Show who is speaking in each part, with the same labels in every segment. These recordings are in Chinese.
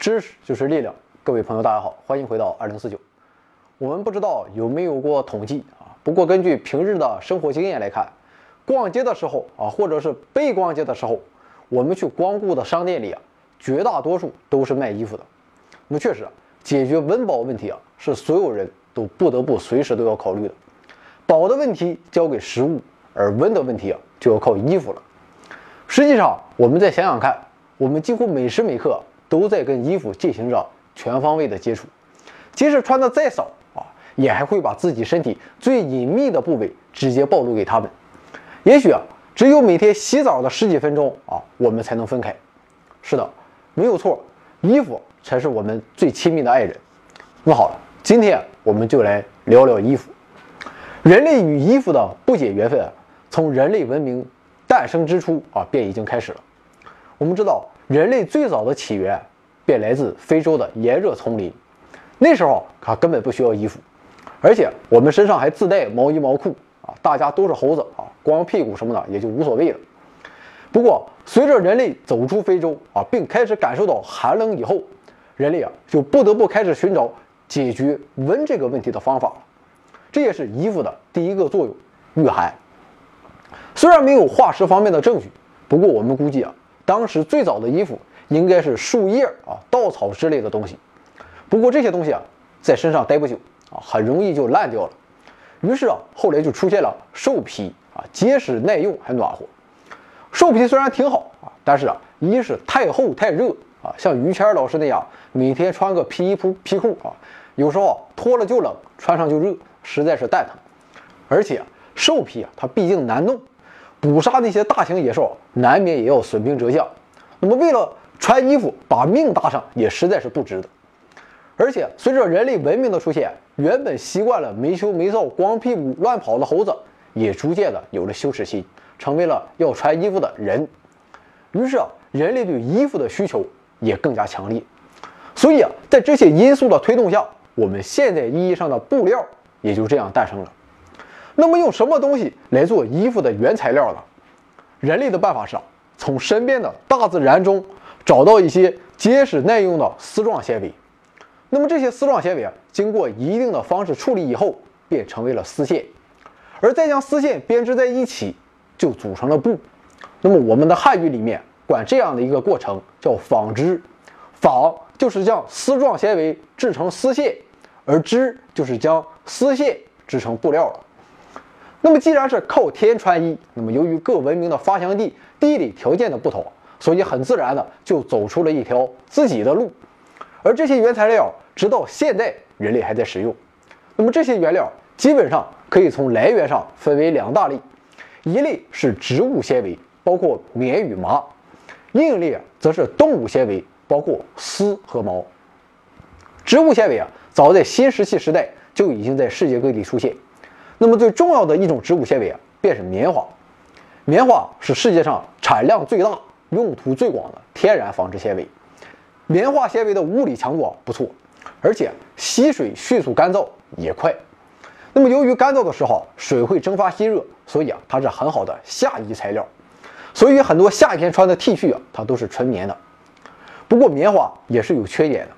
Speaker 1: 知识就是力量。各位朋友，大家好，欢迎回到二零四九。我们不知道有没有过统计啊？不过根据平日的生活经验来看，逛街的时候啊，或者是被逛街的时候，我们去光顾的商店里啊，绝大多数都是卖衣服的。那么确实啊，解决温饱问题啊，是所有人都不得不随时都要考虑的。饱的问题交给食物，而温的问题啊，就要靠衣服了。实际上，我们再想想看，我们几乎每时每刻都在跟衣服进行着全方位的接触，即使穿的再少啊，也还会把自己身体最隐秘的部位直接暴露给他们。也许啊，只有每天洗澡的十几分钟啊，我们才能分开。是的，没有错，衣服才是我们最亲密的爱人。那好了，今天我们就来聊聊衣服。人类与衣服的不解缘分啊，从人类文明诞生之初啊，便已经开始了。我们知道，人类最早的起源便来自非洲的炎热丛林，那时候他根本不需要衣服，而且我们身上还自带毛衣毛裤啊，大家都是猴子啊，光屁股什么的也就无所谓了。不过，随着人类走出非洲啊，并开始感受到寒冷以后，人类啊就不得不开始寻找解决温这个问题的方法了。这也是衣服的第一个作用，御寒。虽然没有化石方面的证据，不过我们估计啊，当时最早的衣服应该是树叶啊、稻草之类的东西。不过这些东西啊，在身上待不久啊，很容易就烂掉了。于是啊，后来就出现了兽皮啊，结实耐用还暖和。兽皮虽然挺好啊，但是啊，一是太厚太热啊，像于谦老师那样每天穿个皮衣皮裤啊，有时候脱了就冷，穿上就热。实在是蛋疼，而且兽皮啊，它毕竟难弄，捕杀那些大型野兽难免也要损兵折将。那么为了穿衣服把命搭上，也实在是不值得。而且随着人类文明的出现，原本习惯了没羞没臊、光屁股乱跑的猴子，也逐渐的有了羞耻心，成为了要穿衣服的人。于是啊，人类对衣服的需求也更加强烈。所以啊，在这些因素的推动下，我们现在意义上的布料。也就这样诞生了。那么用什么东西来做衣服的原材料呢？人类的办法是从身边的大自然中找到一些结实耐用的丝状纤维。那么这些丝状纤维啊，经过一定的方式处理以后，便成为了丝线，而再将丝线编织在一起，就组成了布。那么我们的汉语里面管这样的一个过程叫纺织，纺就是将丝状纤维制成丝线。而织就是将丝线织成布料了。那么既然是靠天穿衣，那么由于各文明的发祥地地理条件的不同，所以很自然的就走出了一条自己的路。而这些原材料直到现代人类还在使用。那么这些原料基本上可以从来源上分为两大类，一类是植物纤维，包括棉与麻；另一类则是动物纤维，包括丝和毛。植物纤维啊。早在新石器时代就已经在世界各地出现。那么最重要的一种植物纤维啊，便是棉花。棉花是世界上产量最大、用途最广的天然纺织纤维。棉花纤维的物理强度啊不错，而且吸水迅速、干燥也快。那么由于干燥的时候水会蒸发吸热，所以啊，它是很好的夏衣材料。所以很多夏天穿的 T 恤啊，它都是纯棉的。不过棉花也是有缺点的，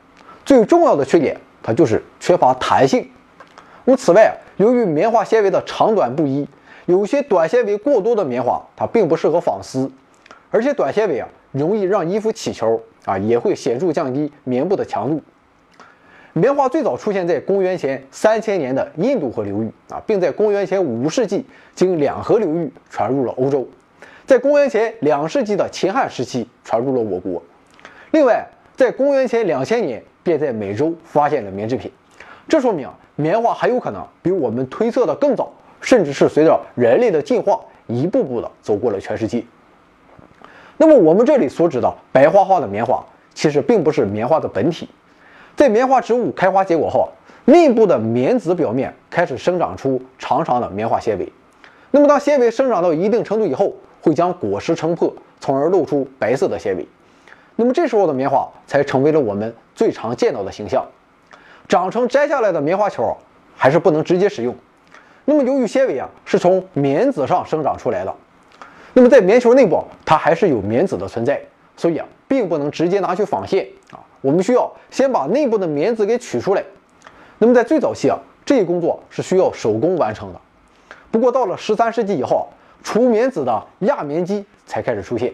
Speaker 1: 最重要的缺点。它就是缺乏弹性。那此外，由于棉花纤维的长短不一，有些短纤维过多的棉花它并不适合纺丝，而且短纤维啊容易让衣服起球啊，也会显著降低棉布的强度。棉花最早出现在公元前三千年的印度河流域啊，并在公元前五世纪经两河流域传入了欧洲，在公元前两世纪的秦汉时期传入了我国。另外，在公元前两千年。便在美洲发现了棉制品，这说明棉花很有可能比我们推测的更早，甚至是随着人类的进化一步步的走过了全世界。那么我们这里所指的白花花的棉花，其实并不是棉花的本体，在棉花植物开花结果后，内部的棉籽表面开始生长出长长的棉花纤维。那么当纤维生长到一定程度以后，会将果实撑破，从而露出白色的纤维。那么这时候的棉花才成为了我们最常见到的形象。长成摘下来的棉花球还是不能直接使用。那么由于纤维啊是从棉籽上生长出来的，那么在棉球内部它还是有棉籽的存在，所以啊并不能直接拿去纺线啊，我们需要先把内部的棉籽给取出来。那么在最早期啊，这一工作是需要手工完成的。不过到了十三世纪以后，除棉籽的轧棉机才开始出现。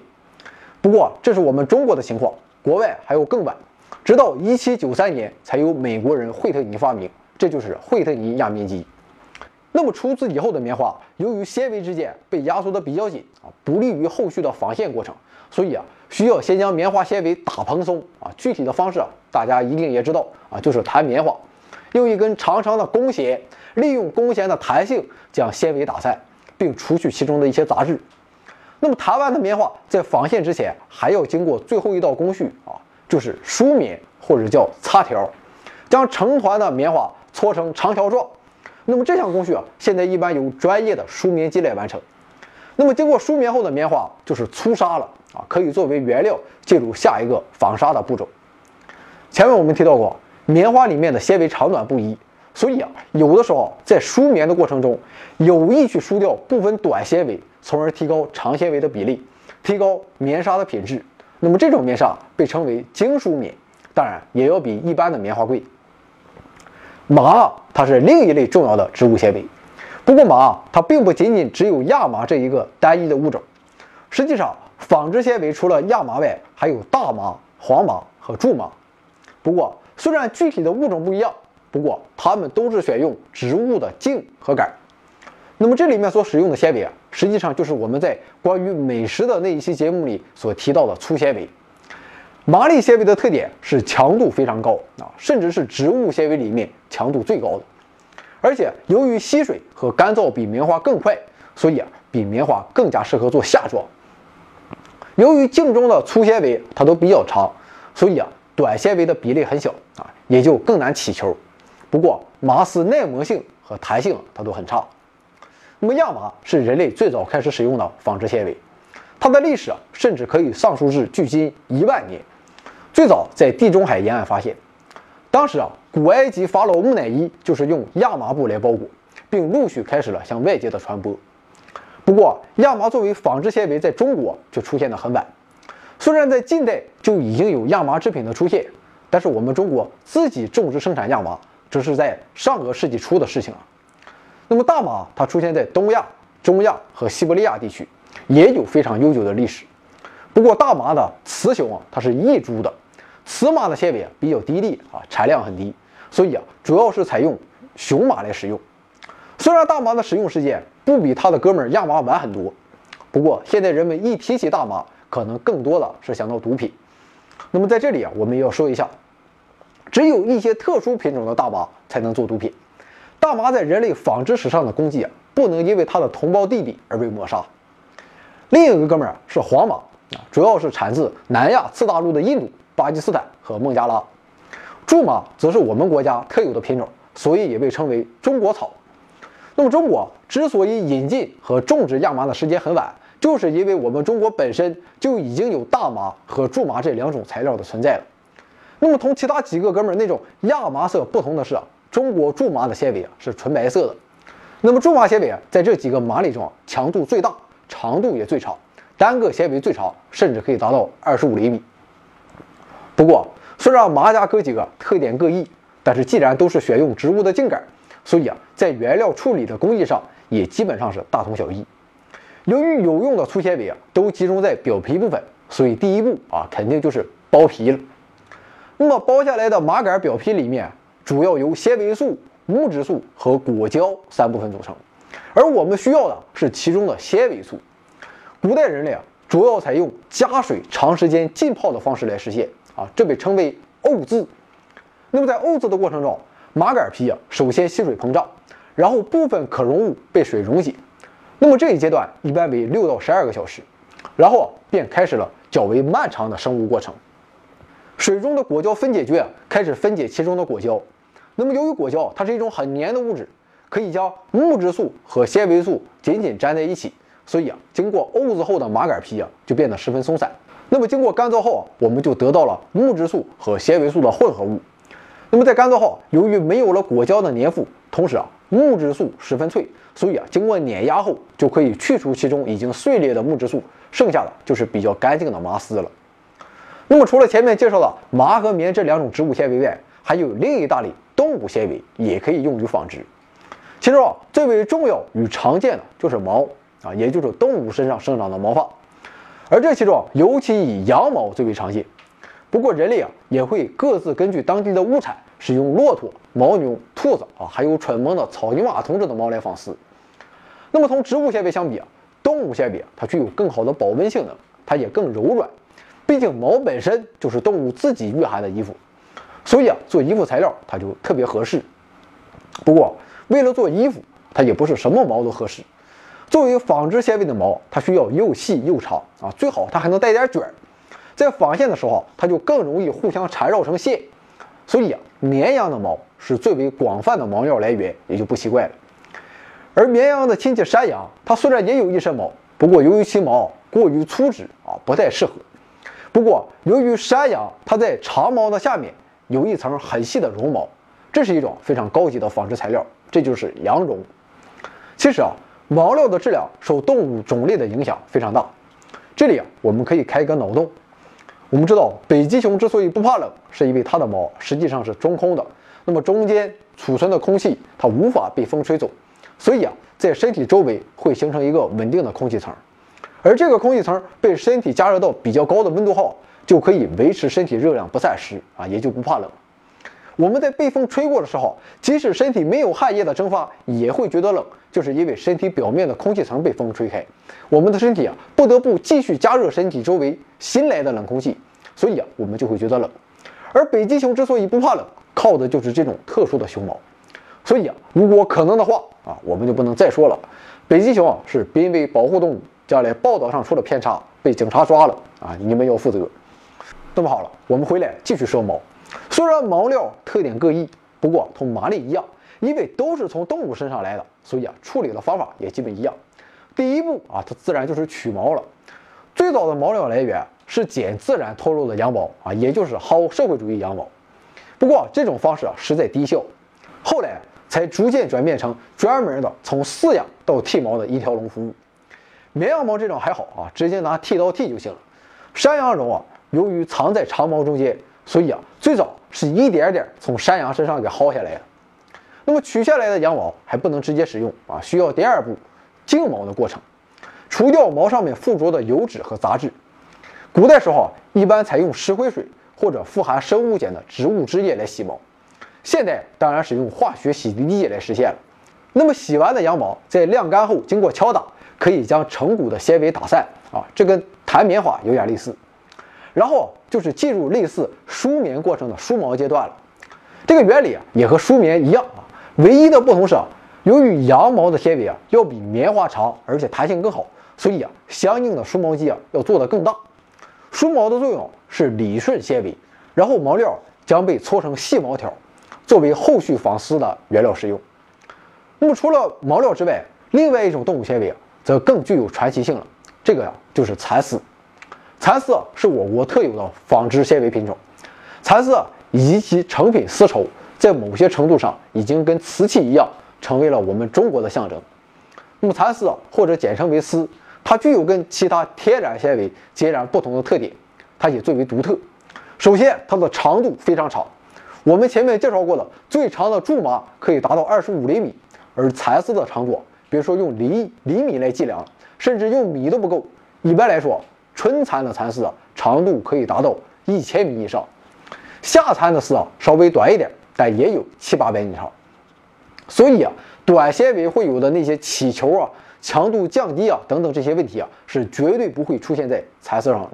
Speaker 1: 不过这是我们中国的情况，国外还有更晚，直到一七九三年才由美国人惠特尼发明，这就是惠特尼压棉机。那么除此以后的棉花，由于纤维之间被压缩的比较紧啊，不利于后续的纺线过程，所以啊，需要先将棉花纤维打蓬松啊。具体的方式啊，大家一定也知道啊，就是弹棉花，用一根长长的弓弦，利用弓弦的弹性将纤维打散，并除去其中的一些杂质。那么弹完的棉花在纺线之前，还要经过最后一道工序啊，就是梳棉或者叫擦条，将成团的棉花搓成长条状。那么这项工序啊，现在一般由专业的梳棉机来完成。那么经过梳棉后的棉花就是粗纱了啊，可以作为原料进入下一个纺纱的步骤。前面我们提到过，棉花里面的纤维长短不一，所以啊，有的时候在梳棉的过程中有意去梳掉部分短纤维，从而提高长纤维的比例，提高棉纱的品质。那么这种棉纱被称为精梳棉，当然也要比一般的棉花贵。麻，它是另一类重要的植物纤维。不过，麻它并不仅仅只有亚麻这一个单一的物种。实际上，纺织纤维除了亚麻外，还有大麻、黄麻和苎麻。不过，虽然具体的物种不一样，不过它们都是选用植物的茎和杆。那么，这里面所使用的纤维啊，实际上就是我们在关于美食的那一期节目里所提到的粗纤维。麻粒纤维的特点是强度非常高啊，甚至是植物纤维里面强度最高的。而且由于吸水和干燥比棉花更快，所以啊比棉花更加适合做夏装。由于茎中的粗纤维它都比较长，所以啊短纤维的比例很小啊，也就更难起球。不过麻丝耐磨性和弹性它都很差。那么亚麻是人类最早开始使用的纺织纤维，它的历史甚至可以上溯至距今一万年。最早在地中海沿岸发现，当时啊，古埃及法老木乃伊就是用亚麻布来包裹，并陆续开始了向外界的传播。不过，亚麻作为纺织纤维在中国却出现的很晚。虽然在近代就已经有亚麻制品的出现，但是我们中国自己种植生产亚麻，这是在上个世纪初的事情了。那么大麻它出现在东亚、中亚和西伯利亚地区，也有非常悠久的历史。不过大麻的雌雄啊，它是异株的。雌麻的纤维啊比较低劣啊，产量很低，所以啊主要是采用雄麻来使用。虽然大麻的使用时间不比它的哥们儿亚麻晚很多，不过现在人们一提起大麻，可能更多的是想到毒品。那么在这里啊，我们要说一下，只有一些特殊品种的大麻才能做毒品。大麻在人类纺织史上的功绩啊，不能因为它的同胞弟弟而被抹杀。另一个哥们儿是黄麻啊，主要是产自南亚次大陆的印度。巴基斯坦和孟加拉，苎麻则是我们国家特有的品种，所以也被称为中国草。那么，中国之所以引进和种植亚麻的时间很晚，就是因为我们中国本身就已经有大麻和苎麻这两种材料的存在了。那么，同其他几个哥们儿那种亚麻色不同的是啊，中国苎麻的纤维啊是纯白色的。那么，苎麻纤维啊，在这几个麻里中强度最大，长度也最长，单个纤维最长甚至可以达到二十五厘米。不过，虽然麻家哥几个特点各异，但是既然都是选用植物的茎秆，所以啊，在原料处理的工艺上也基本上是大同小异。由于有用的粗纤维啊都集中在表皮部分，所以第一步啊肯定就是剥皮了。那么剥下来的麻杆表皮里面主要由纤维素、木质素和果胶三部分组成，而我们需要的是其中的纤维素。古代人类啊主要采用加水长时间浸泡的方式来实现。啊，这被称为沤渍。那么在沤渍的过程中，麻杆皮啊首先吸水膨胀，然后部分可溶物被水溶解。那么这一阶段一般为六到十二个小时，然后啊便开始了较为漫长的生物过程。水中的果胶分解菌啊开始分解其中的果胶。那么由于果胶它是一种很粘的物质，可以将木质素和纤维素紧紧粘在一起，所以啊，经过沤渍后的麻杆皮啊就变得十分松散。那么经过干燥后啊，我们就得到了木质素和纤维素的混合物。那么在干燥后，由于没有了果胶的粘附，同时啊木质素十分脆，所以啊经过碾压后就可以去除其中已经碎裂的木质素，剩下的就是比较干净的麻丝了。那么除了前面介绍的麻和棉这两种植物纤维外，还有另一大类动物纤维也可以用于纺织。其中啊，最为重要与常见的就是毛啊，也就是动物身上生长的毛发。而这其中尤其以羊毛最为常见。不过人类啊，也会各自根据当地的物产，使用骆驼、牦牛、兔子啊，还有蠢萌的草泥马同志的毛来纺丝。那么同植物纤维相比啊，动物纤维它具有更好的保温性能，它也更柔软。毕竟毛本身就是动物自己御寒的衣服，所以啊，做衣服材料它就特别合适。不过为了做衣服，它也不是什么毛都合适。作为纺织纤维的毛，它需要又细又长啊，最好它还能带点卷儿。在纺线的时候，它就更容易互相缠绕成线。所以啊，绵羊的毛是最为广泛的毛料来源，也就不奇怪了。而绵羊的亲戚山羊，它虽然也有一身毛，不过由于其毛过于粗直啊，不太适合。不过，由于山羊它在长毛的下面有一层很细的绒毛，这是一种非常高级的纺织材料，这就是羊绒。其实啊，毛料的质量受动物种类的影响非常大。这里啊，我们可以开一个脑洞。我们知道，北极熊之所以不怕冷，是因为它的毛实际上是中空的，那么中间储存的空气它无法被风吹走，所以啊，在身体周围会形成一个稳定的空气层。而这个空气层被身体加热到比较高的温度后，就可以维持身体热量不散失啊，也就不怕冷。我们在被风吹过的时候，即使身体没有汗液的蒸发，也会觉得冷，就是因为身体表面的空气层被风吹开，我们的身体啊不得不继续加热身体周围新来的冷空气，所以啊我们就会觉得冷。而北极熊之所以不怕冷，靠的就是这种特殊的熊毛。所以啊，如果可能的话啊，我们就不能再说了，北极熊啊是濒危保护动物。将来报道上出了偏差，被警察抓了啊！你们要负责。那么好了，我们回来继续说毛。虽然毛料特点各异，不过同麻粒一样，因为都是从动物身上来的，所以啊，处理的方法也基本一样。第一步啊，它自然就是取毛了。最早的毛料来源是捡自然脱落的羊毛啊，也就是薅社会主义羊毛。不过这种方式啊，实在低效。后来才逐渐转变成专门的从饲养到剃毛的一条龙服务。绵羊毛这种还好啊，直接拿剃刀剃就行了。山羊绒啊，由于藏在长毛中间，所以啊，最早是一点点从山羊身上给薅下来的。那么取下来的羊毛还不能直接使用啊，需要第二步净毛的过程，除掉毛上面附着的油脂和杂质。古代时候啊，一般采用石灰水或者富含生物碱的植物汁液来洗毛，现代当然使用化学洗涤剂来实现了。那么洗完的羊毛在晾干后，经过敲打。可以将成股的纤维打散啊，这跟弹棉花有点类似。然后就是进入类似梳棉过程的梳毛阶段了。这个原理啊也和梳棉一样啊，唯一的不同是啊，由于羊毛的纤维啊要比棉花长，而且弹性更好，所以啊相应的梳毛机啊要做得更大。梳毛的作用是理顺纤维，然后毛料将被搓成细毛条，作为后续纺丝的原料使用。那么除了毛料之外，另外一种动物纤维。则更具有传奇性了。这个呀，就是蚕丝。蚕丝是我国特有的纺织纤维品种。蚕丝以及其成品丝绸，在某些程度上已经跟瓷器一样，成为了我们中国的象征。那么蚕丝或者简称为丝，它具有跟其他天然纤维截然不同的特点，它也最为独特。首先，它的长度非常长。我们前面介绍过的最长的苎麻可以达到二十五厘米，而蚕丝的长度。别说用厘厘米来计量，甚至用米都不够。一般来说，春蚕的蚕丝啊，长度可以达到一千米以上；夏蚕的丝啊，稍微短一点，但也有七八百米长。所以啊，短纤维会有的那些起球啊、强度降低啊等等这些问题啊，是绝对不会出现在蚕丝上的。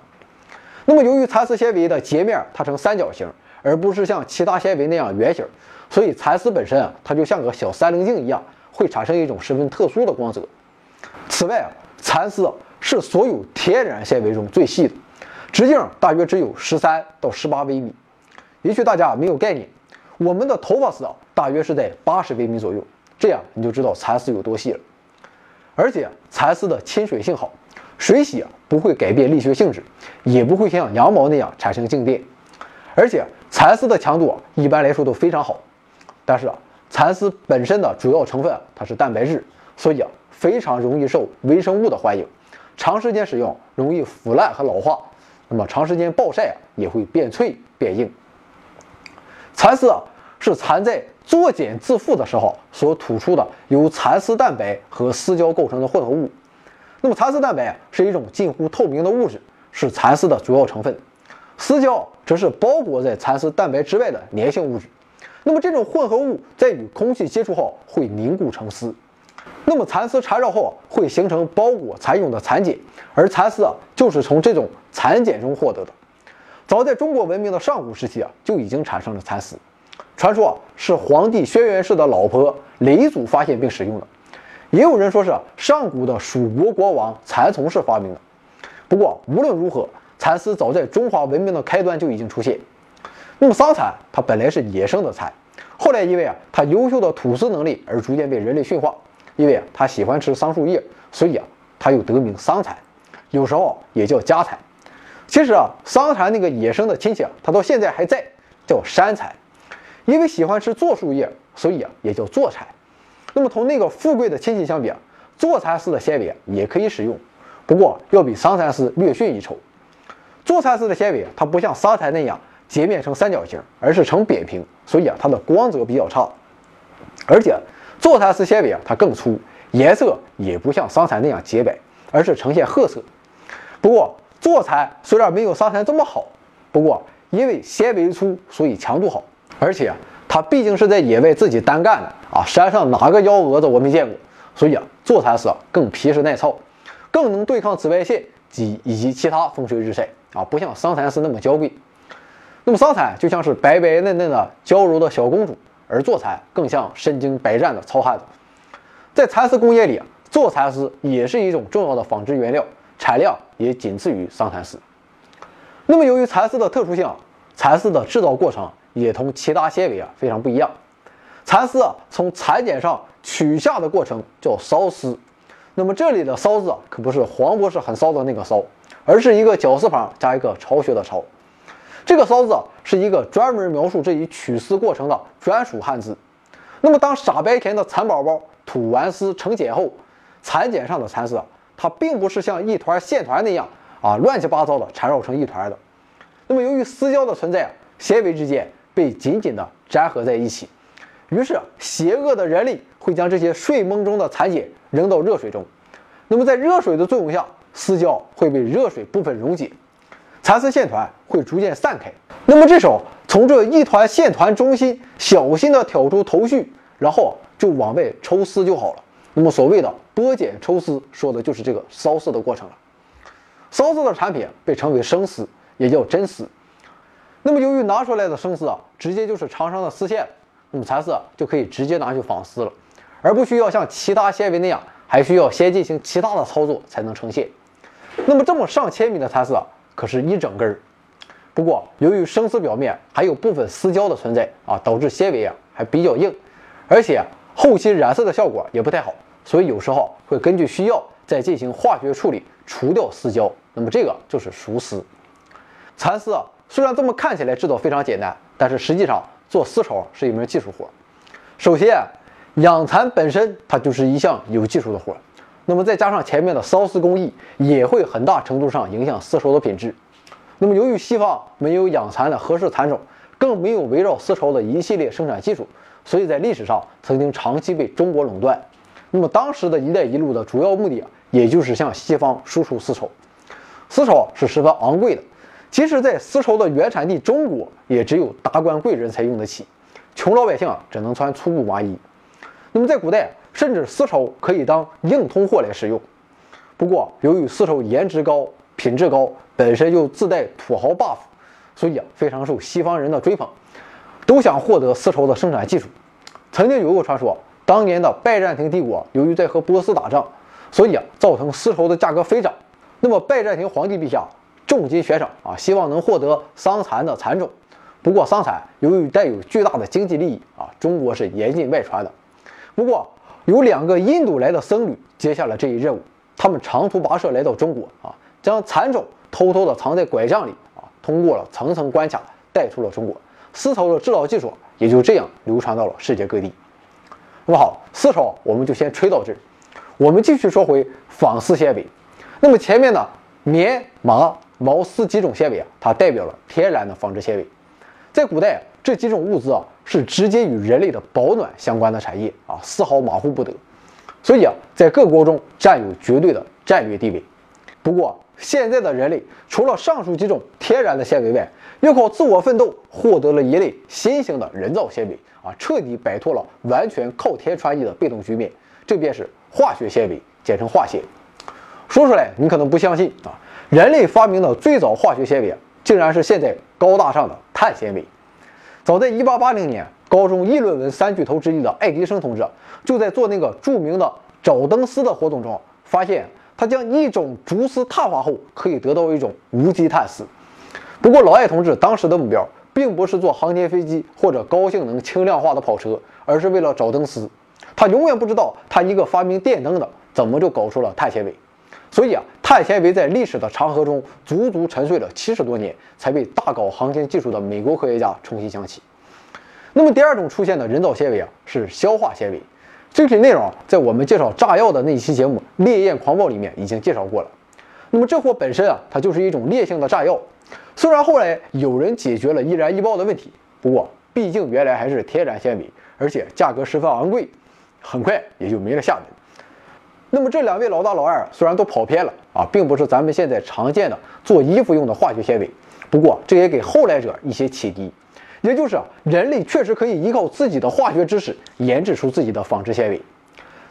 Speaker 1: 那么，由于蚕丝纤维的截面它呈三角形，而不是像其他纤维那样圆形，所以蚕丝本身啊，它就像个小三棱镜一样。会产生一种十分特殊的光泽。此外啊，蚕丝是所有天然纤维中最细的，直径大约只有十三到十八微米。也许大家没有概念，我们的头发丝啊，大约是在八十微米左右。这样你就知道蚕丝有多细了。而且蚕丝的亲水性好，水洗不会改变力学性质，也不会像羊毛那样产生静电。而且蚕丝的强度啊，一般来说都非常好。但是啊。蚕丝本身的主要成分啊它是蛋白质，所以啊非常容易受微生物的欢迎，长时间使用容易腐烂和老化，那么长时间暴晒，也会变脆变硬。蚕丝啊，是蚕在作茧自缚的时候所吐出的由蚕丝蛋白和丝胶构成的混合物。那么蚕丝蛋白，是一种近乎透明的物质，是蚕丝的主要成分。丝胶则是包裹在蚕丝蛋白之外的粘性物质。那么这种混合物在与空气接触后会凝固成丝。那么蚕丝缠绕后会形成包裹蚕蛹的蚕茧，而蚕丝啊就是从这种蚕茧中获得的。早在中国文明的上古时期啊就已经产生了蚕丝，传说是皇帝轩辕氏的老婆嫘祖发现并使用的，也有人说是上古的蜀国国王蚕丛氏发明的。不过无论如何，蚕丝早在中华文明的开端就已经出现。那么桑蚕它本来是野生的蚕，后来因为啊它优秀的吐丝能力而逐渐被人类驯化。因为啊，它喜欢吃桑树叶，所以啊，它又得名桑蚕，有时候也叫家蚕。其实啊，桑蚕那个野生的亲戚啊，它到现在还在，叫山蚕。因为喜欢吃柞树叶，所以啊，也叫柞蚕。那么同那个富贵的亲戚相比啊，柞蚕丝的纤维啊也可以使用，不过要比桑蚕丝略逊一筹。柞蚕丝的纤维它不像桑蚕那样截面成三角形，而是呈扁平，所以啊，它的光泽比较差，而且。做蚕丝纤维啊，它更粗，颜色也不像桑蚕那样洁白，而是呈现褐色。不过做蚕虽然没有桑蚕这么好，不过因为纤维粗，所以强度好，而且，它毕竟是在野外自己单干的啊，山上哪个幺蛾子我没见过，所以啊，做蚕丝啊更皮实耐操，更能对抗紫外线及以及其他风吹日晒啊，不像桑蚕丝那么娇贵。那么桑蚕就像是白白嫩嫩的娇柔的小公主。而做蚕更像身经百战的糙汉子，在蚕丝工业里啊，做蚕丝也是一种重要的纺织原料，产量也仅次于桑蚕丝。那么由于蚕丝的特殊性，蚕丝的制造过程也同其他纤维啊非常不一样。蚕丝啊从蚕茧上取下的过程叫缫丝，那么这里的缫字可不是黄博士很骚的那个骚，而是一个绞丝旁加一个巢穴的巢。这个“骚”字是一个专门描述这一取丝过程的专属汉字。那么，当傻白甜的蚕宝宝吐完丝成茧后，蚕茧上的蚕丝，它并不是像一团线团那样啊乱七八糟的缠绕成一团的。那么，由于丝胶的存在，纤维之间被紧紧的粘合在一起，于是邪恶的人力会将这些睡梦中的蚕茧扔到热水中。那么，在热水的作用下，丝胶会被热水部分溶解。蚕丝线团会逐渐散开，那么这时候从这一团线团中心小心地挑出头绪，然后就往外抽丝就好了。那么所谓的剥茧抽丝，说的就是这个缫丝的过程了。缫丝的产品被称为生丝，也叫真丝。那么由于拿出来的生丝啊，直接就是长长的丝线，那么蚕丝就可以直接拿去纺丝了，而不需要像其他纤维那样，还需要先进行其他的操作才能成线。那么这么上千米的蚕丝啊。可是，一整根儿。不过，由于生丝表面还有部分丝胶的存在啊，导致纤维啊还比较硬，而且后期染色的效果也不太好，所以有时候会根据需要再进行化学处理，除掉丝胶。那么这个就是熟丝。蚕丝啊，虽然这么看起来制造非常简单，但是实际上做丝绸是一门技术活。首先，养蚕本身它就是一项有技术的活。那么再加上前面的缫丝工艺，也会很大程度上影响丝绸的品质。那么由于西方没有养蚕的合适蚕种，更没有围绕丝绸的一系列生产技术，所以在历史上曾经长期被中国垄断。那么当时的一带一路的主要目的啊，也就是向西方输出丝绸。丝绸是十分昂贵的，即使在丝绸的原产地中国，也只有达官贵人才用得起，穷老百姓啊只能穿粗布麻衣。那么在古代。甚至丝绸可以当硬通货来使用，不过由于丝绸颜值高、品质高，本身就自带土豪 buff，所以啊非常受西方人的追捧，都想获得丝绸的生产技术。曾经有过传说，当年的拜占庭帝国由于在和波斯打仗，所以啊造成丝绸的价格飞涨。那么拜占庭皇帝陛下重金悬赏啊，希望能获得桑蚕的蚕种。不过桑蚕由于带有巨大的经济利益啊，中国是严禁外传的。不过。有两个印度来的僧侣接下了这一任务，他们长途跋涉来到中国啊，将蚕种偷偷的藏在拐杖里啊，通过了层层关卡带出了中国，丝绸的制造技术也就这样流传到了世界各地。那么好，丝绸我们就先吹到这儿，我们继续说回纺丝纤维。那么前面呢，棉、麻、毛丝几种纤维啊，它代表了天然的纺织纤维。在古代，这几种物资啊是直接与人类的保暖相关的产业啊，丝毫马虎不得。所以啊，在各国中占有绝对的战略地位。不过，现在的人类除了上述几种天然的纤维外，又靠自我奋斗获得了一类新型的人造纤维啊，彻底摆脱了完全靠天穿衣的被动局面。这便是化学纤维，简称化纤。说出来你可能不相信啊，人类发明的最早化学纤维啊，竟然是现在高大上的碳纤维。早在1880年，高中议论文三巨头之一的爱迪生同志就在做那个著名的找灯丝的活动中，发现他将一种竹丝碳化后，可以得到一种无机碳丝。不过老艾同志当时的目标，并不是做航天飞机或者高性能轻量化的跑车，而是为了找灯丝。他永远不知道，他一个发明电灯的，怎么就搞出了碳纤维。所以啊，碳纤维在历史的长河中足足沉睡了七十多年，才被大搞航天技术的美国科学家重新想起。那么第二种出现的人造纤维啊，是消化纤维。具体内容啊，在我们介绍炸药的那一期节目《烈焰狂暴》里面已经介绍过了。那么这货本身啊，它就是一种烈性的炸药。虽然后来有人解决了易燃易爆的问题，不过毕竟原来还是天然纤维，而且价格十分昂贵，很快也就没了下文。那么这两位老大老二虽然都跑偏了啊，并不是咱们现在常见的做衣服用的化学纤维，不过这也给后来者一些启迪，也就是人类确实可以依靠自己的化学知识研制出自己的纺织纤维。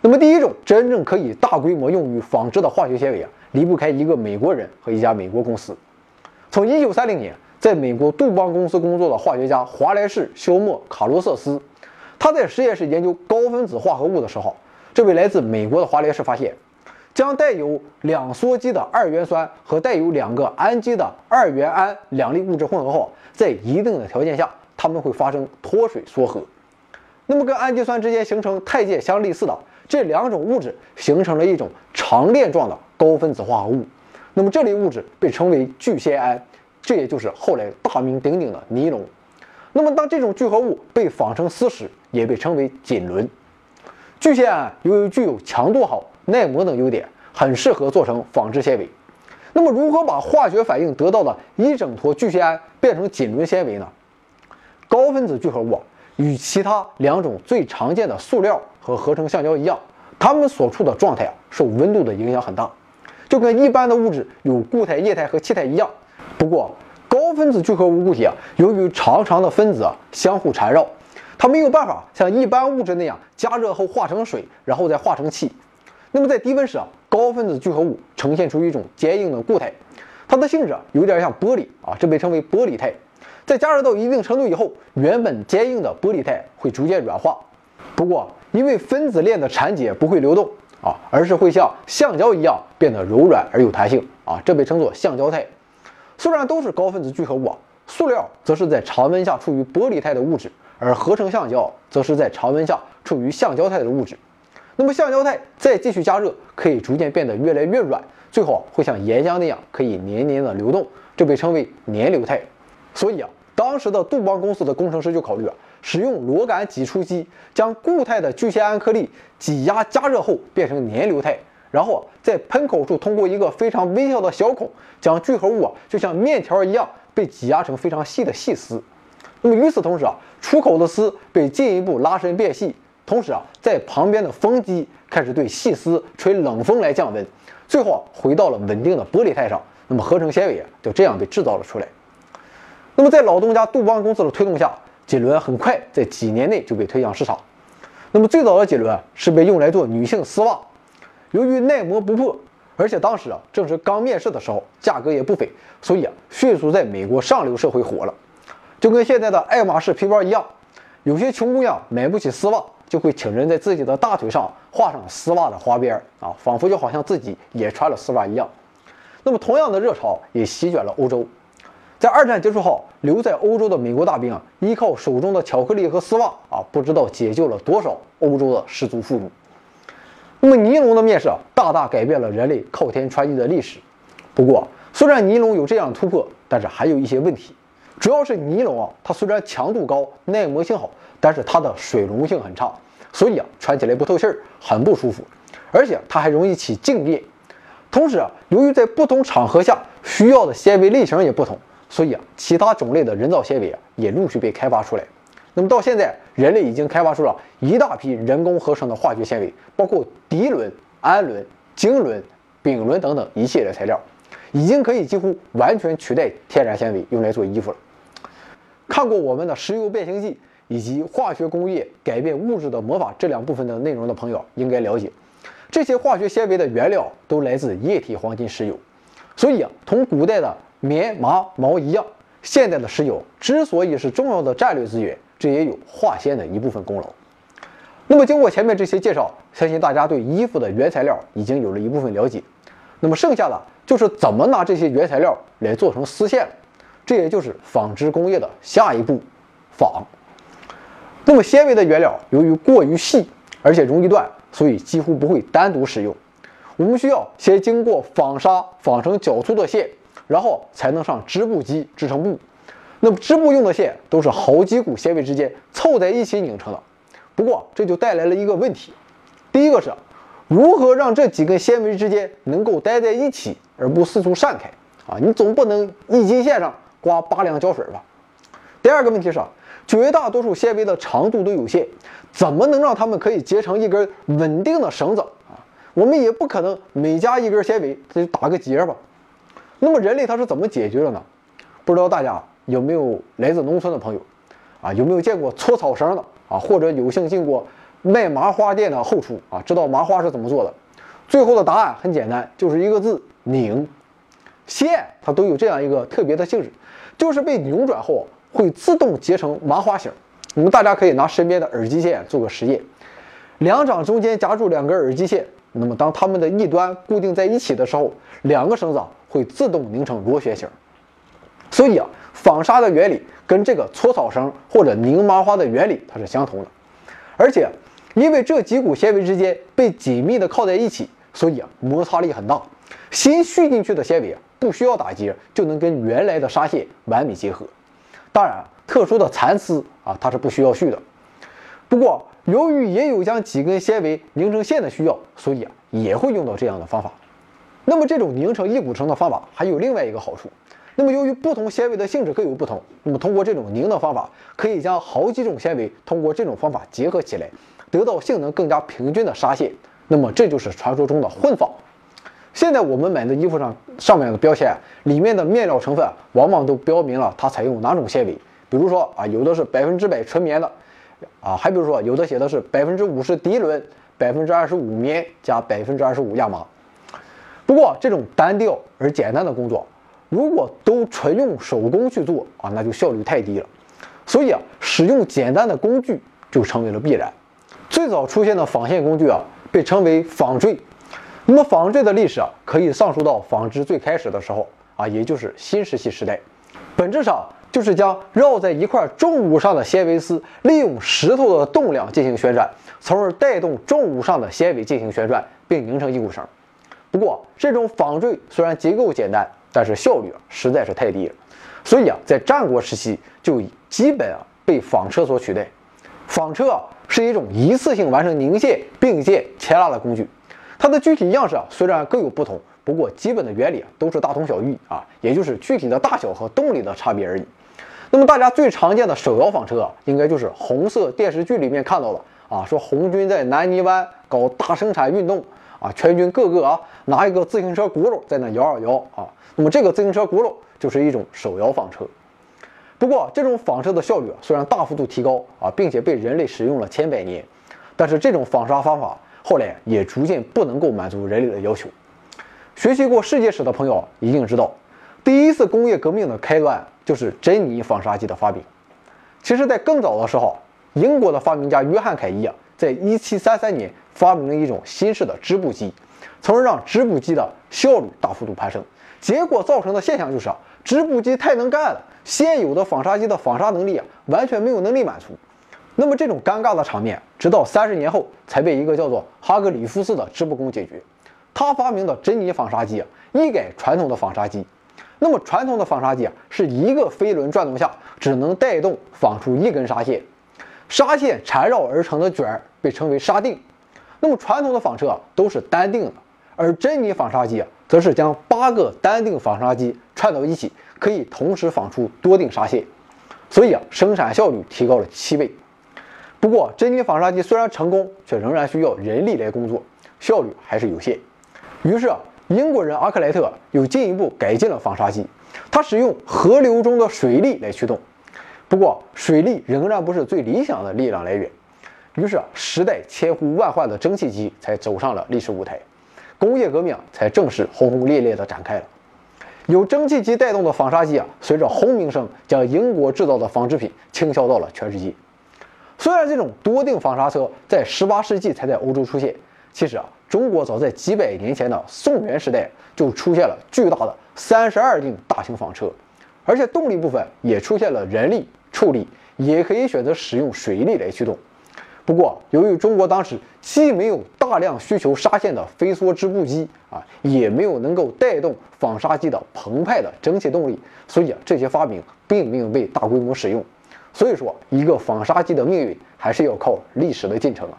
Speaker 1: 那么第一种真正可以大规模用于纺织的化学纤维啊，离不开一个美国人和一家美国公司。从1930年在美国杜邦公司工作的化学家华莱士·肖莫·卡罗瑟斯，他在实验室研究高分子化合物的时候。这位来自美国的华莱士发现，将带有两羧基的二元酸和带有两个氨基的二元胺两类物质混合后，在一定的条件下，它们会发生脱水缩合。那么跟氨基酸之间形成肽键相类似的这两种物质，形成了一种长链状的高分子化合物。那么这类物质被称为聚酰胺，这也就是后来大名鼎鼎的尼龙。那么当这种聚合物被纺成丝时，也被称为锦纶。聚酰胺由于具有强度好、耐磨等优点，很适合做成纺织纤维。那么，如何把化学反应得到的一整坨聚酰胺变成锦纶纤维呢？高分子聚合物与其他两种最常见的塑料和合成橡胶一样，它们所处的状态啊，受温度的影响很大，就跟一般的物质有固态、液态和气态一样。不过，高分子聚合物固体啊，由于长长的分子啊相互缠绕。它没有办法像一般物质那样加热后化成水，然后再化成气。那么在低温时啊，高分子聚合物呈现出一种坚硬的固态，它的性质啊有点像玻璃啊，这被称为玻璃态。在加热到一定程度以后，原本坚硬的玻璃态会逐渐软化。不过因为分子链的缠结不会流动啊，而是会像橡胶一样变得柔软而有弹性啊，这被称作橡胶态。虽然都是高分子聚合物啊，塑料则是在常温下处于玻璃态的物质。而合成橡胶则是在常温下处于橡胶态的物质，那么橡胶态再继续加热，可以逐渐变得越来越软，最后会像岩浆那样可以黏黏的流动，这被称为粘流态。所以啊，当时的杜邦公司的工程师就考虑啊，使用螺杆挤出机将固态的聚酰胺颗粒挤压加热后变成粘流态，然后啊在喷口处通过一个非常微小的小孔，将聚合物啊就像面条一样被挤压成非常细的细丝。那么与此同时啊，出口的丝被进一步拉伸变细，同时啊，在旁边的风机开始对细丝吹冷风来降温，最后啊回到了稳定的玻璃态上。那么合成纤维啊就这样被制造了出来。那么在老东家杜邦公司的推动下，锦纶很快在几年内就被推向市场。那么最早的锦纶是被用来做女性丝袜，由于耐磨不破，而且当时啊正是刚面世的时候，价格也不菲，所以啊迅速在美国上流社会火了。就跟现在的爱马仕皮包一样，有些穷姑娘买不起丝袜，就会请人在自己的大腿上画上丝袜的花边啊，仿佛就好像自己也穿了丝袜一样。那么，同样的热潮也席卷了欧洲。在二战结束后，留在欧洲的美国大兵啊，依靠手中的巧克力和丝袜啊，不知道解救了多少欧洲的失足妇女。那么，尼龙的面世啊，大大改变了人类靠天穿衣的历史。不过，虽然尼龙有这样的突破，但是还有一些问题。主要是尼龙啊，它虽然强度高、耐磨性好，但是它的水溶性很差，所以啊，穿起来不透气儿，很不舒服，而且它还容易起静电。同时啊，由于在不同场合下需要的纤维类型也不同，所以啊，其他种类的人造纤维啊也陆续被开发出来。那么到现在，人类已经开发出了一大批人工合成的化学纤维，包括涤纶、氨纶、腈纶、丙纶等等一系列材料，已经可以几乎完全取代天然纤维用来做衣服了。看过我们的《石油变形记》以及化学工业改变物质的魔法这两部分的内容的朋友，应该了解，这些化学纤维的原料都来自液体黄金石油。所以啊，同古代的棉、麻、毛一样，现代的石油之所以是重要的战略资源。这也有化纤的一部分功劳。那么，经过前面这些介绍，相信大家对衣服的原材料已经有了一部分了解。那么，剩下的就是怎么拿这些原材料来做成丝线，这也就是纺织工业的下一步——纺。那么，纤维的原料由于过于细，而且容易断，所以几乎不会单独使用。我们需要先经过纺纱纺成较粗的线，然后才能上织布机织成布。那么织布用的线都是好几股纤维之间凑在一起拧成的，不过这就带来了一个问题，第一个是，如何让这几根纤维之间能够待在一起而不四处散开啊？你总不能一斤线上刮八两胶水吧？第二个问题是，绝大多数纤维的长度都有限，怎么能让它们可以结成一根稳定的绳子啊？我们也不可能每加一根纤维它就打个结吧？那么人类它是怎么解决的呢？不知道大家。有没有来自农村的朋友啊？有没有见过搓草绳的啊？或者有幸进过卖麻花店的后厨啊？知道麻花是怎么做的？最后的答案很简单，就是一个字：拧。线它都有这样一个特别的性质，就是被扭转后会自动结成麻花形。你们大家可以拿身边的耳机线做个实验，两掌中间夹住两根耳机线，那么当它们的一端固定在一起的时候，两个绳子会自动拧成螺旋形。所以啊。纺纱的原理跟这个搓草绳或者拧麻花的原理它是相同的，而且因为这几股纤维之间被紧密的靠在一起，所以啊摩擦力很大。新续进去的纤维啊不需要打结就能跟原来的纱线完美结合。当然，特殊的蚕丝啊它是不需要续的。不过由于也有将几根纤维拧成线的需要，所以啊也会用到这样的方法。那么这种拧成一股绳的方法还有另外一个好处。那么，由于不同纤维的性质各有不同，那么通过这种拧的方法，可以将好几种纤维通过这种方法结合起来，得到性能更加平均的纱线。那么，这就是传说中的混纺。现在我们买的衣服上上面的标签里面的面料成分，往往都标明了它采用哪种纤维。比如说啊，有的是百分之百纯棉的，啊，还比如说有的写的是百分之五十涤纶，百分之二十五棉加百分之二十五亚麻。不过，这种单调而简单的工作。如果都纯用手工去做啊，那就效率太低了。所以啊，使用简单的工具就成为了必然。最早出现的纺线工具啊，被称为纺锥。那么纺锥的历史啊，可以上溯到纺织最开始的时候啊，也就是新石器时代。本质上就是将绕在一块重物上的纤维丝，利用石头的动量进行旋转，从而带动重物上的纤维进行旋转，并拧成一股绳。不过，这种纺锥虽然结构简单，但是效率啊实在是太低了，所以啊，在战国时期就基本啊被纺车所取代。纺车啊是一种一次性完成拧线、并线、牵拉的工具，它的具体样式啊虽然各有不同，不过基本的原理啊都是大同小异啊，也就是具体的大小和动力的差别而已。那么大家最常见的手摇纺车啊，应该就是红色电视剧里面看到的啊，说红军在南泥湾搞大生产运动啊，全军各个啊拿一个自行车轱辘在那摇啊摇啊。那么这个自行车轱辘就是一种手摇纺车，不过这种纺车的效率虽然大幅度提高啊，并且被人类使用了千百年，但是这种纺纱方法后来也逐渐不能够满足人类的要求。学习过世界史的朋友一定知道，第一次工业革命的开端就是珍妮纺纱机的发明。其实，在更早的时候，英国的发明家约翰凯伊啊，在1733年发明了一种新式的织布机，从而让织布机的效率大幅度攀升。结果造成的现象就是，织布机太能干了，现有的纺纱机的纺纱能力啊，完全没有能力满足。那么这种尴尬的场面，直到三十年后才被一个叫做哈格里夫斯的织布工解决。他发明的珍妮纺纱机啊，一改传统的纺纱机。那么传统的纺纱机啊，是一个飞轮转动下只能带动纺出一根纱线，纱线缠绕而成的卷儿被称为纱锭。那么传统的纺车都是单锭的，而珍妮纺纱机啊。则是将八个单锭纺纱机串到一起，可以同时纺出多锭纱线，所以啊，生产效率提高了七倍。不过，珍妮纺纱机虽然成功，却仍然需要人力来工作，效率还是有限。于是啊，英国人阿克莱特又进一步改进了纺纱机，他使用河流中的水力来驱动。不过，水力仍然不是最理想的力量来源。于是，时代千呼万唤的蒸汽机才走上了历史舞台。工业革命才正式轰轰烈烈地展开了。由蒸汽机带动的纺纱机啊，随着轰鸣声，将英国制造的纺织品倾销到了全世界。虽然这种多锭纺纱车在18世纪才在欧洲出现，其实啊，中国早在几百年前的宋元时代就出现了巨大的32锭大型纺车，而且动力部分也出现了人力、畜力，也可以选择使用水力来驱动。不过，由于中国当时既没有大量需求纱线的飞梭织布机啊，也没有能够带动纺纱机的澎湃的蒸汽动力，所以啊，这些发明并没有被大规模使用。所以说，一个纺纱机的命运还是要靠历史的进程啊。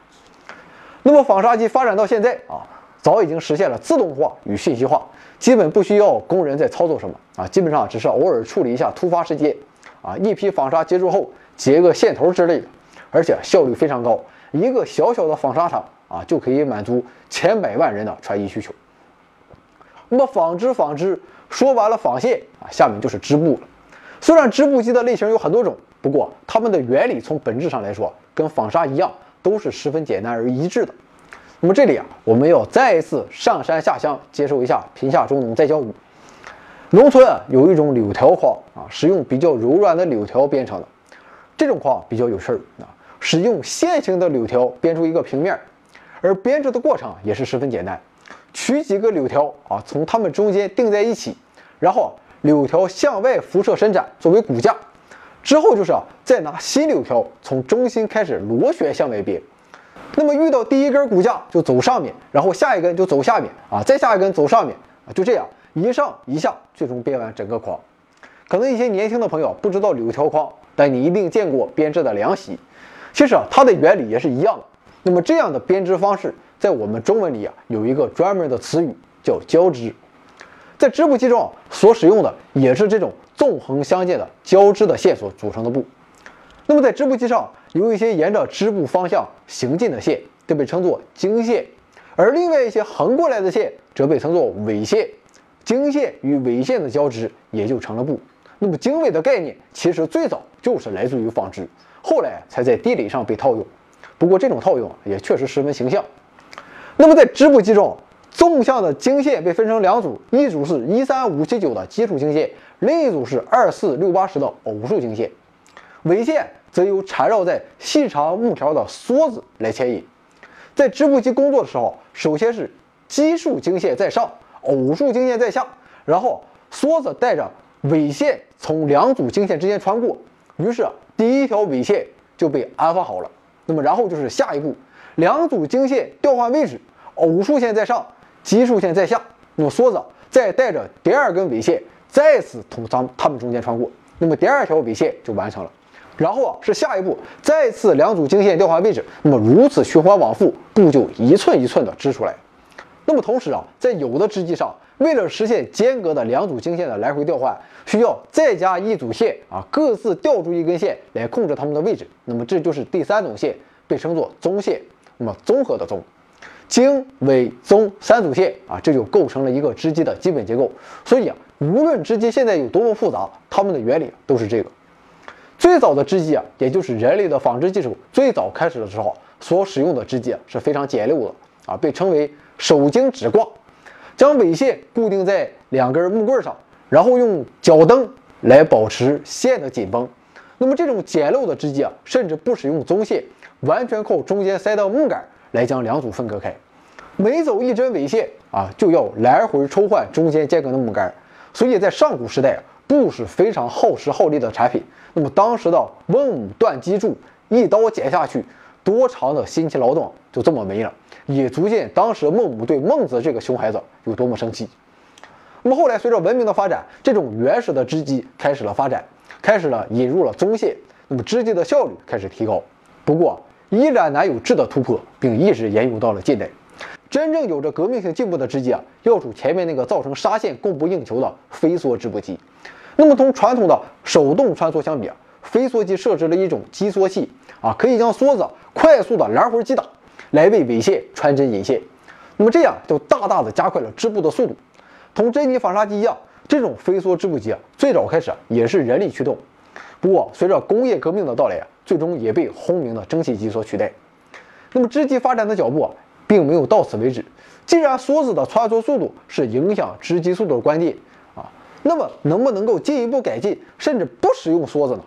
Speaker 1: 那么，纺纱机发展到现在啊，早已经实现了自动化与信息化，基本不需要工人在操作什么啊，基本上只是偶尔处理一下突发事件啊，一批纺纱结束后结个线头之类的。而且效率非常高，一个小小的纺纱厂啊，就可以满足千百万人的穿衣需求。那么纺织纺织说完了纺线啊，下面就是织布了。虽然织布机的类型有很多种，不过它们的原理从本质上来说跟纺纱一样，都是十分简单而一致的。那么这里啊，我们要再一次上山下乡，接受一下贫下中农再教育。农村啊，有一种柳条筐啊，是用比较柔软的柳条编成的，这种筐比较有趣儿啊。使用线形的柳条编出一个平面，而编织的过程也是十分简单。取几个柳条啊，从它们中间钉在一起，然后柳条向外辐射伸展作为骨架，之后就是啊，再拿新柳条从中心开始螺旋向外编。那么遇到第一根骨架就走上面，然后下一根就走下面啊，再下一根走上面啊，就这样一上一下，最终编完整个筐。可能一些年轻的朋友不知道柳条筐，但你一定见过编织的凉席。其实啊，它的原理也是一样的。那么这样的编织方式，在我们中文里啊，有一个专门的词语叫交织。在织布机中啊所使用的也是这种纵横相间的交织的线所组成的布。那么在织布机上有一些沿着织布方向行进的线，就被称作经线；而另外一些横过来的线则被称作纬线。经线与纬线的交织也就成了布。那么经纬的概念其实最早就是来自于纺织。后来才在地理上被套用，不过这种套用也确实十分形象。那么在织布机中，纵向的经线被分成两组，一组是一三五七九的基础经线，另一组是二四六八十的偶数经线。纬线则由缠绕在细长木条的梭子来牵引。在织布机工作的时候，首先是奇数经线在上，偶数经线在下，然后梭子带着纬线从两组经线之间穿过，于是。第一条纬线就被安放好了，那么然后就是下一步，两组经线调换位置，偶数线在上，奇数线在下，那么梭子再带着第二根纬线再次从它它们中间穿过，那么第二条纬线就完成了。然后啊是下一步，再次两组经线调换位置，那么如此循环往复，布就一寸一寸的织出来。那么同时啊，在有的织机上。为了实现间隔的两组经线的来回调换，需要再加一组线啊，各自调出一根线来控制它们的位置。那么这就是第三种线，被称作综线。那么综合的综，经纬综三组线啊，这就构成了一个织机的基本结构。所以啊，无论织机现在有多么复杂，它们的原理都是这个。最早的织机啊，也就是人类的纺织技术最早开始的时候所使用的织机啊，是非常简陋的啊，被称为手经指挂。将尾线固定在两根木棍上，然后用脚蹬来保持线的紧绷。那么这种简陋的织机啊，甚至不使用棕线，完全靠中间塞的木杆来将两组分割开。每走一针尾线啊，就要来回抽换中间间隔的木杆。所以在上古时代，布是非常耗时耗力的产品。那么当时的文武断机杼，一刀剪下去，多长的辛勤劳动就这么没了。也足见当时孟母对孟子这个熊孩子有多么生气。那么后来随着文明的发展，这种原始的织机开始了发展，开始了引入了棕线，那么织机的效率开始提高。不过依然难有质的突破，并一直沿用到了近代。真正有着革命性进步的织机啊，要数前面那个造成纱线供不应求的飞梭织布机。那么同传统的手动穿梭相比啊，飞梭机设置了一种机梭器啊，可以将梭子快速的来回击打，来为纬线穿针引线。那么这样就大大的加快了织布的速度。同珍妮纺纱机一样，这种飞梭织布机啊，最早开始也是人力驱动，不过随着工业革命的到来，最终也被轰鸣的蒸汽机所取代。那么织机发展的脚步啊，并没有到此为止。既然梭子的穿梭速度是影响织机速度的关键啊，那么能不能够进一步改进，甚至不使用梭子呢？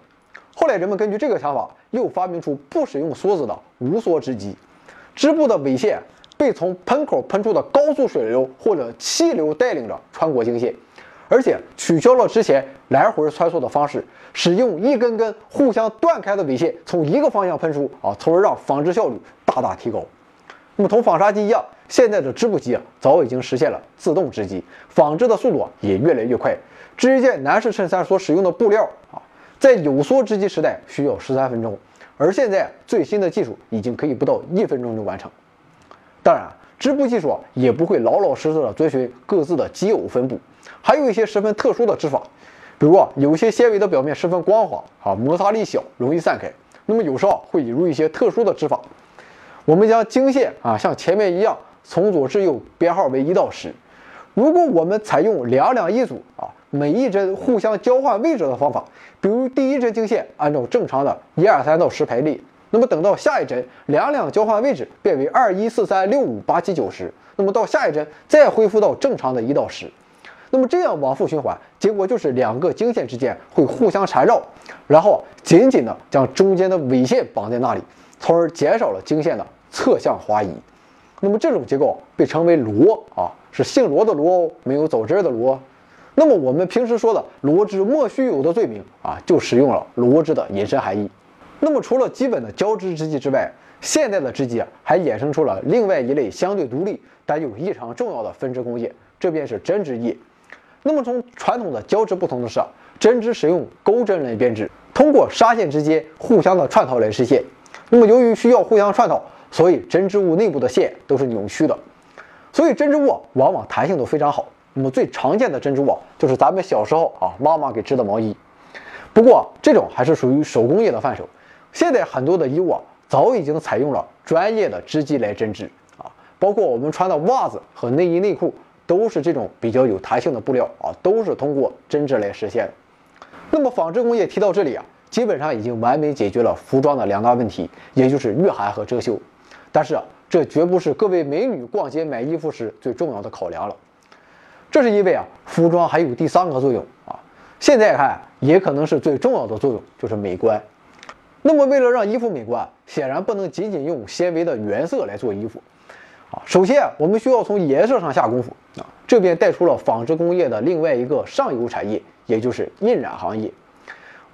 Speaker 1: 后来人们根据这个想法，又发明出不使用梭子的无梭织机，织布的纬线。被从喷口喷出的高速水流或者气流带领着穿过经线，而且取消了之前来回穿梭的方式，使用一根根互相断开的纬线从一个方向喷出啊，从而让纺织效率大大提高。那么同纺纱机一样，现在的织布机啊早已经实现了自动织机，纺织的速度也越来越快。织一件男士衬衫所使用的布料啊，在有梭织机时代需要十三分钟，而现在最新的技术已经可以不到一分钟就完成。当然，织布技术也不会老老实实的遵循各自的奇偶分布，还有一些十分特殊的织法，比如啊，有些纤维的表面十分光滑，啊，摩擦力小，容易散开。那么有时候会引入一些特殊的织法。我们将经线啊，像前面一样从左至右编号为一到十。如果我们采用两两一组啊，每一针互相交换位置的方法，比如第一针经线按照正常的一二三到十排列。那么等到下一针，两两交换位置，变为二一四三六五八七九十。那么到下一针再恢复到正常的一到十。那么这样往复循环，结果就是两个经线之间会互相缠绕，然后紧紧的将中间的纬线绑在那里，从而减少了经线的侧向滑移。那么这种结构被称为螺啊，是姓罗的罗，没有走针的罗。那么我们平时说的罗织莫须有的罪名啊，就使用了罗织的引申含义。那么，除了基本的交织织机之外，现代的织机啊，还衍生出了另外一类相对独立但又异常重要的分支工业，这便是针织业。那么，从传统的交织不同的是，针织使用钩针来编织，通过纱线之间互相的串套来实现。那么，由于需要互相串套，所以针织物内部的线都是扭曲的，所以针织物往往弹性都非常好。那么，最常见的针织网就是咱们小时候啊妈妈给织的毛衣，不过这种还是属于手工业的范畴。现在很多的衣物啊，早已经采用了专业的织机来针织啊，包括我们穿的袜子和内衣内裤，都是这种比较有弹性的布料啊，都是通过针织来实现的。那么纺织工业提到这里啊，基本上已经完美解决了服装的两大问题，也就是御寒和遮羞。但是啊，这绝不是各位美女逛街买衣服时最重要的考量了。这是因为啊，服装还有第三个作用啊，现在看也可能是最重要的作用，就是美观。那么，为了让衣服美观，显然不能仅仅用纤维的原色来做衣服，啊，首先我们需要从颜色上下功夫啊，这便带出了纺织工业的另外一个上游产业，也就是印染行业。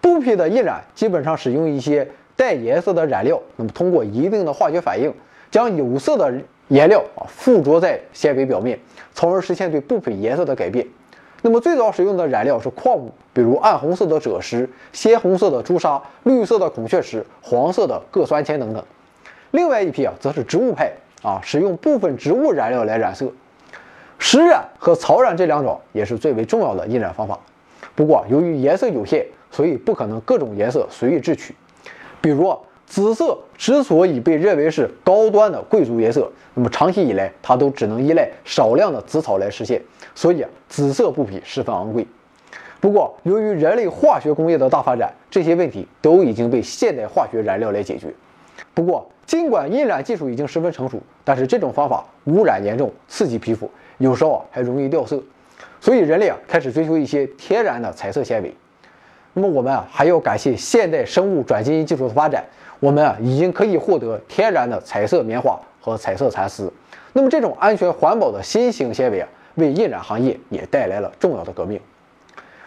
Speaker 1: 布匹的印染基本上使用一些带颜色的染料，那么通过一定的化学反应，将有色的颜料啊附着在纤维表面，从而实现对布匹颜色的改变。那么最早使用的染料是矿物，比如暗红色的赭石、鲜红色的朱砂、绿色的孔雀石、黄色的铬酸铅等等。另外一批啊，则是植物派啊，使用部分植物染料来染色。石染和草染这两种也是最为重要的印染方法。不过由于颜色有限，所以不可能各种颜色随意制取。比如紫色之所以被认为是高端的贵族颜色，那么长期以来它都只能依赖少量的紫草来实现。所以啊，紫色布匹十分昂贵。不过，由于人类化学工业的大发展，这些问题都已经被现代化学染料来解决。不过，尽管印染技术已经十分成熟，但是这种方法污染严重，刺激皮肤，有时候啊还容易掉色。所以，人类啊开始追求一些天然的彩色纤维。那么，我们啊还要感谢现代生物转基因技术的发展，我们啊已经可以获得天然的彩色棉花和彩色蚕丝。那么，这种安全环保的新型纤维啊。为印染行业也带来了重要的革命。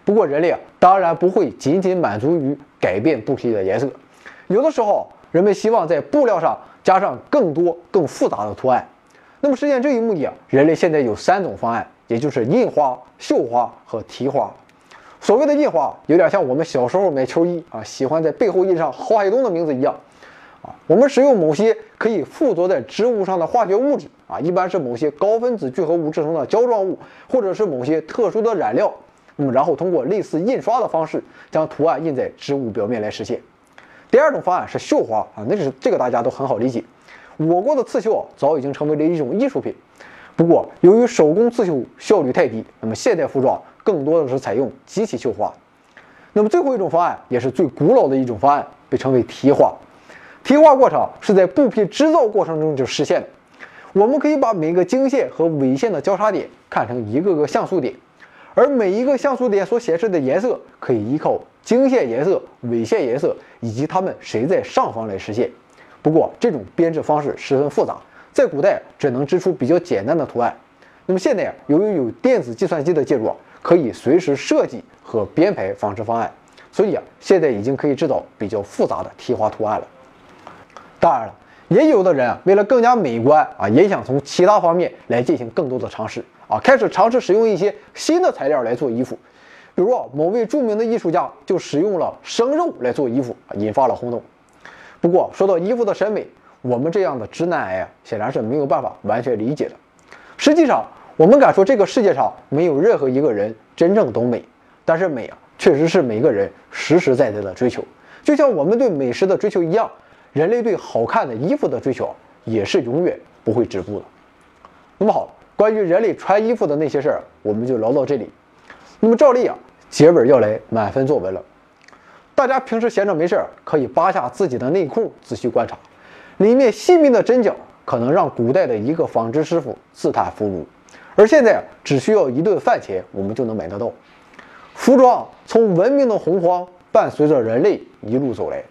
Speaker 1: 不过，人类啊，当然不会仅仅满足于改变布匹的颜色。有的时候，人们希望在布料上加上更多、更复杂的图案。那么，实现这一目的啊，人类现在有三种方案，也就是印花、绣花和提花。所谓的印花，有点像我们小时候买球衣啊，喜欢在背后印上郝海东的名字一样。我们使用某些可以附着在植物上的化学物质啊，一般是某些高分子聚合物制成的胶状物，或者是某些特殊的染料。那么，然后通过类似印刷的方式将图案印在植物表面来实现。第二种方案是绣花啊，那是这个大家都很好理解。我国的刺绣早已经成为了一种艺术品。不过，由于手工刺绣效率太低，那么现代服装更多的是采用机器绣花。那么最后一种方案也是最古老的一种方案，被称为提花。提花过程是在布匹制造过程中就实现的。我们可以把每个经线和纬线的交叉点看成一个个像素点。而每一个像素点所显示的颜色，可以依靠经线颜色、纬线颜色以及它们谁在上方来实现。不过，这种编制方式十分复杂，在古代只能织出比较简单的图案。那么现在，由于有电子计算机的介入，可以随时设计和编排纺织方案，所以啊，现在已经可以制造比较复杂的提花图案了。当然了，也有的人啊，为了更加美观啊，也想从其他方面来进行更多的尝试。啊，开始尝试使用一些新的材料来做衣服，比如啊某位著名的艺术家就使用了生肉来做衣服，引发了轰动。不过说到衣服的审美，我们这样的直男癌啊，显然是没有办法完全理解的。实际上，我们敢说这个世界上没有任何一个人真正懂美，但是美啊，确实是每个人实实在在的追求，就像我们对美食的追求一样，人类对好看的衣服的追求也是永远不会止步的。那么好。关于人类穿衣服的那些事儿，我们就聊到这里。那么照例啊，结尾要来满分作文了。大家平时闲着没事儿，可以扒下自己的内裤，仔细观察，里面细密的针脚，可能让古代的一个纺织师傅自叹弗如。而现在只需要一顿饭钱，我们就能买得到。服装从文明的洪荒伴随着人类一路走来，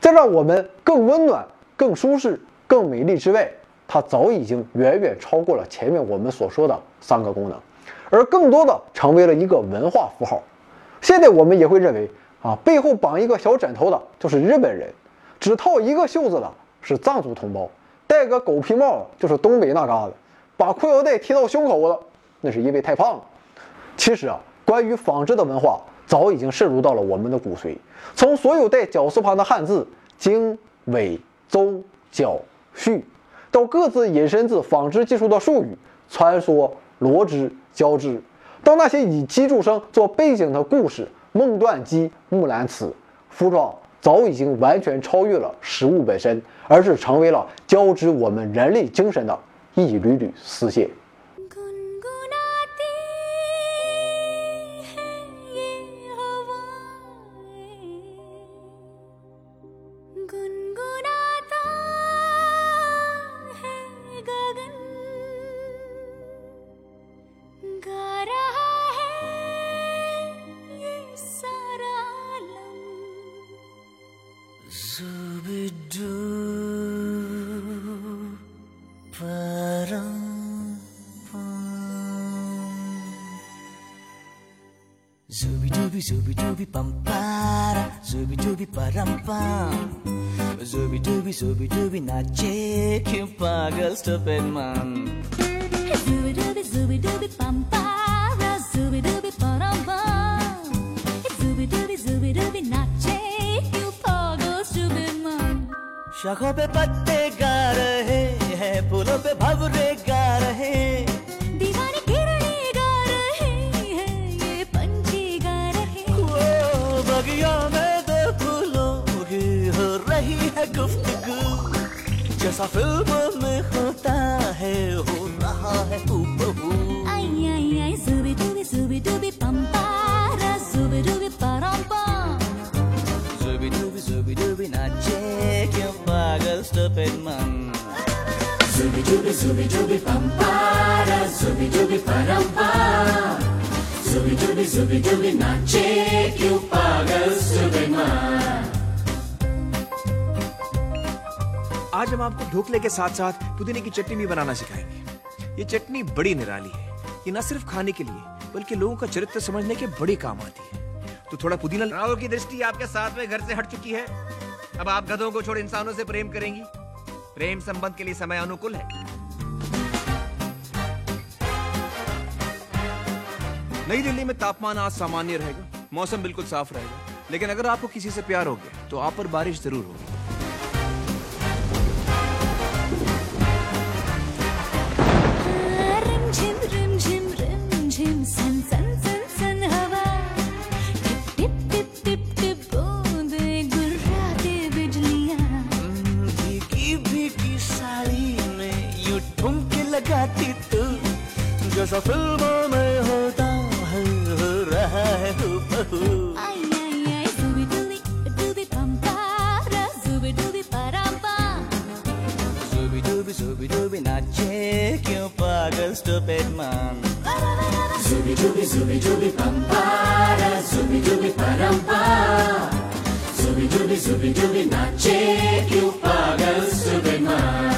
Speaker 1: 在让我们更温暖、更舒适、更美丽之外。它早已经远远超过了前面我们所说的三个功能，而更多的成为了一个文化符号。现在我们也会认为啊，背后绑一个小枕头的就是日本人，只套一个袖子的是藏族同胞，戴个狗皮帽的就是东北那嘎子，把裤腰带提到胸口的那是因为太胖了。其实啊，关于纺织的文化早已经渗入到了我们的骨髓，从所有带绞丝旁的汉字经纬邹绞序。到各自引申自纺织技术的术语，穿梭、罗织、交织，到那些以机杼声做背景的故事，《梦断机》《木兰辞》，服装早已经完全超越了实物本身，而是成为了交织我们人类精神的一缕缕丝线。
Speaker 2: so be doing that, Jacob Pagel, stupid man. Zubi zubi dubi pampara, zubi dubi parampa. Zubi dubi zubi dubi nache क्यों पागल आज हम आपको ढोकले के साथ साथ पुदीने की चटनी भी बनाना सिखाएँगे ये चटनी बड़ी निराली है। ये न सिर्फ़ खाने के लिए बल्कि लोगों का चरित्र समझने के बड़ी काम आती है। तो थोड़ा पुदीना राहुल की दृष्टि आपके साथ में घर से हट चुकी है। अब आप गधों को छोड़ इंसानों से प्रेम करेंगी। प्रेम संबंध के लिए समय अनुकूल है। नई दिल्ली में तापमान आज सामान्य रहेगा। मौसम बिल्कुल साफ़ रहेगा। लेकिन अगर आपको किसी से प्यार हो गया तो आप पर बारिश ज़रूर होगी। लगाती तू film. Superman.
Speaker 3: Zubi dubi zubi dubi pampara, zubi dubi parampa.
Speaker 2: Zubi dubi
Speaker 3: zubi dubi na cheque paga o Superman.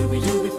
Speaker 4: Scooby-Dooby